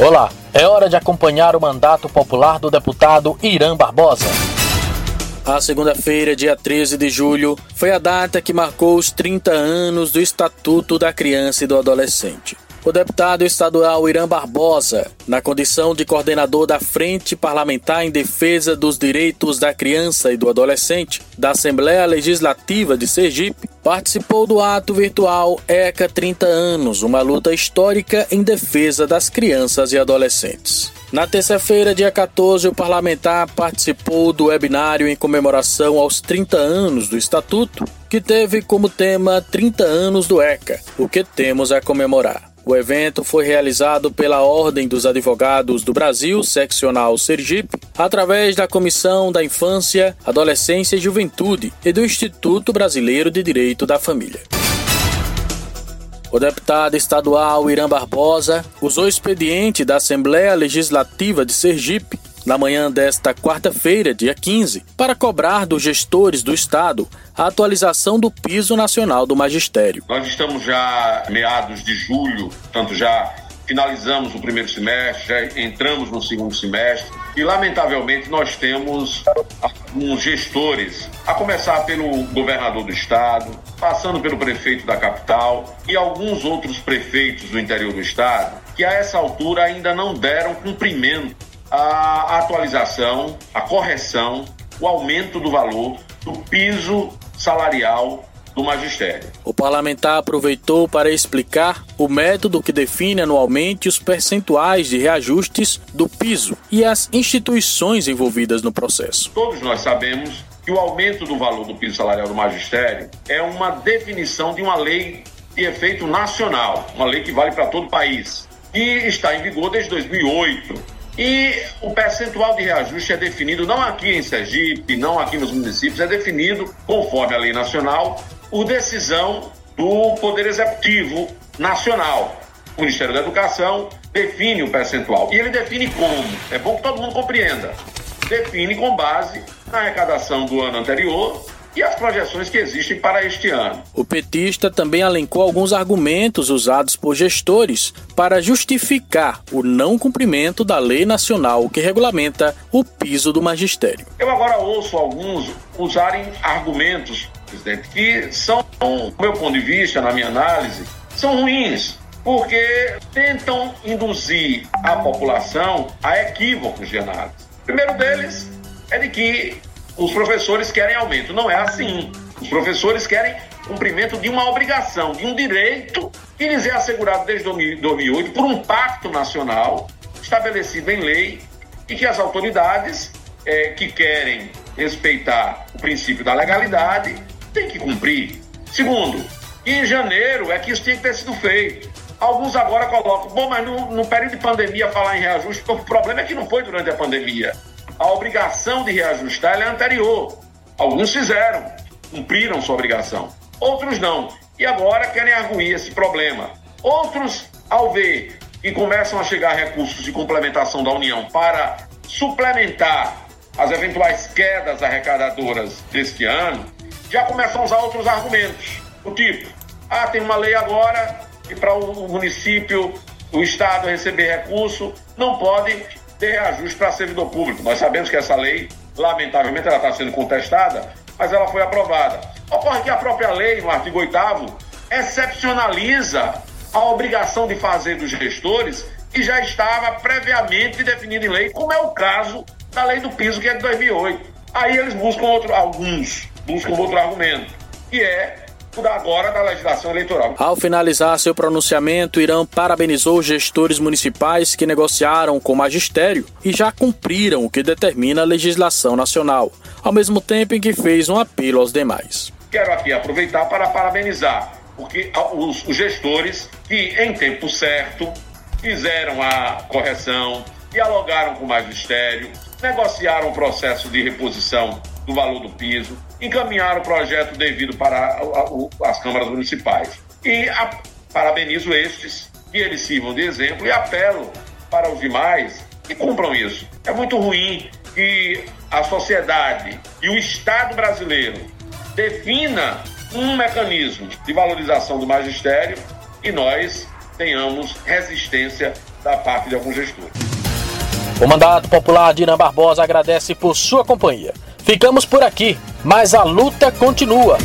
Olá, é hora de acompanhar o mandato popular do deputado Irã Barbosa. A segunda-feira, dia 13 de julho, foi a data que marcou os 30 anos do Estatuto da Criança e do Adolescente. O deputado estadual Irã Barbosa, na condição de coordenador da Frente Parlamentar em Defesa dos Direitos da Criança e do Adolescente da Assembleia Legislativa de Sergipe, participou do ato virtual ECA 30 anos, uma luta histórica em defesa das crianças e adolescentes. Na terça-feira, dia 14, o parlamentar participou do webinário em comemoração aos 30 anos do Estatuto, que teve como tema 30 anos do ECA, o que temos a comemorar. O evento foi realizado pela Ordem dos Advogados do Brasil, seccional Sergipe, através da Comissão da Infância, Adolescência e Juventude e do Instituto Brasileiro de Direito da Família. O deputado estadual Irã Barbosa usou expediente da Assembleia Legislativa de Sergipe na manhã desta quarta-feira, dia 15, para cobrar dos gestores do Estado a atualização do piso nacional do magistério. Nós estamos já meados de julho, portanto já finalizamos o primeiro semestre, já entramos no segundo semestre e, lamentavelmente, nós temos alguns gestores, a começar pelo governador do estado, passando pelo prefeito da capital e alguns outros prefeitos do interior do estado, que a essa altura ainda não deram cumprimento a atualização, a correção, o aumento do valor do piso salarial do magistério. O parlamentar aproveitou para explicar o método que define anualmente os percentuais de reajustes do piso e as instituições envolvidas no processo. Todos nós sabemos que o aumento do valor do piso salarial do magistério é uma definição de uma lei de efeito nacional, uma lei que vale para todo o país, e está em vigor desde 2008 e o percentual de reajuste é definido não aqui em Sergipe, não aqui nos municípios, é definido conforme a lei nacional por decisão do Poder Executivo Nacional. O Ministério da Educação define o percentual. E ele define como? É bom que todo mundo compreenda. Define com base na arrecadação do ano anterior e as projeções que existem para este ano. O petista também elencou alguns argumentos usados por gestores para justificar o não cumprimento da lei nacional que regulamenta o piso do magistério. Eu agora ouço alguns usarem argumentos, presidente, que são, do meu ponto de vista, na minha análise, são ruins, porque tentam induzir a população a equívocos de análise. O primeiro deles é de que os professores querem aumento. Não é assim. Os professores querem cumprimento de uma obrigação, de um direito que lhes é assegurado desde 2008 por um pacto nacional estabelecido em lei e que as autoridades é, que querem respeitar o princípio da legalidade têm que cumprir. Segundo, em janeiro é que isso tinha que ter sido feito. Alguns agora colocam, bom, mas no, no período de pandemia falar em reajuste, o problema é que não foi durante a pandemia a obrigação de reajustar é anterior. Alguns fizeram, cumpriram sua obrigação. Outros não. E agora querem arguir esse problema. Outros, ao ver que começam a chegar recursos de complementação da União para suplementar as eventuais quedas arrecadadoras deste ano, já começam a usar outros argumentos. O tipo, ah, tem uma lei agora que para o município, o Estado receber recurso, não pode ter reajuste para servidor público. Nós sabemos que essa lei, lamentavelmente, ela está sendo contestada, mas ela foi aprovada. Ocorre que a própria lei, no artigo 8 excepcionaliza a obrigação de fazer dos gestores que já estava previamente definido em lei, como é o caso da lei do piso, que é de 2008. Aí eles buscam outro, alguns buscam outro argumento, que é agora da legislação eleitoral. Ao finalizar seu pronunciamento, Irã parabenizou os gestores municipais que negociaram com o magistério e já cumpriram o que determina a legislação nacional, ao mesmo tempo em que fez um apelo aos demais. Quero aqui aproveitar para parabenizar porque os, os gestores que, em tempo certo, fizeram a correção, dialogaram com o magistério, negociaram o processo de reposição do valor do piso, encaminhar o projeto devido para as câmaras municipais. E a, parabenizo estes, que eles sirvam de exemplo, e apelo para os demais que cumpram isso. É muito ruim que a sociedade e o Estado brasileiro defina um mecanismo de valorização do magistério e nós tenhamos resistência da parte de alguns gestores. O mandato popular Irã Barbosa agradece por sua companhia. Ficamos por aqui, mas a luta continua.